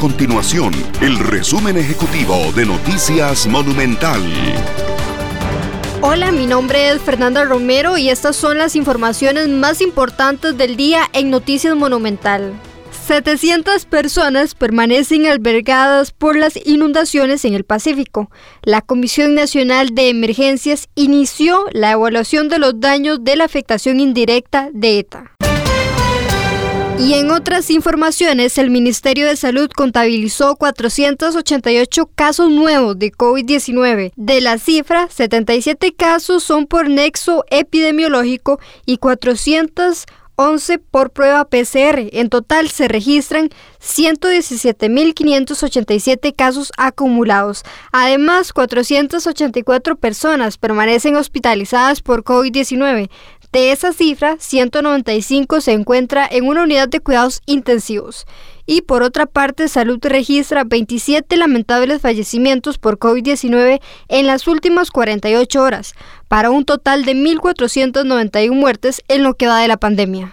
continuación el resumen ejecutivo de Noticias Monumental. Hola, mi nombre es Fernanda Romero y estas son las informaciones más importantes del día en Noticias Monumental. 700 personas permanecen albergadas por las inundaciones en el Pacífico. La Comisión Nacional de Emergencias inició la evaluación de los daños de la afectación indirecta de ETA. Y en otras informaciones, el Ministerio de Salud contabilizó 488 casos nuevos de COVID-19. De la cifra, 77 casos son por nexo epidemiológico y 411 por prueba PCR. En total se registran 117.587 casos acumulados. Además, 484 personas permanecen hospitalizadas por COVID-19. De esa cifra, 195 se encuentra en una unidad de cuidados intensivos. Y por otra parte, Salud registra 27 lamentables fallecimientos por COVID-19 en las últimas 48 horas, para un total de 1.491 muertes en lo que va de la pandemia.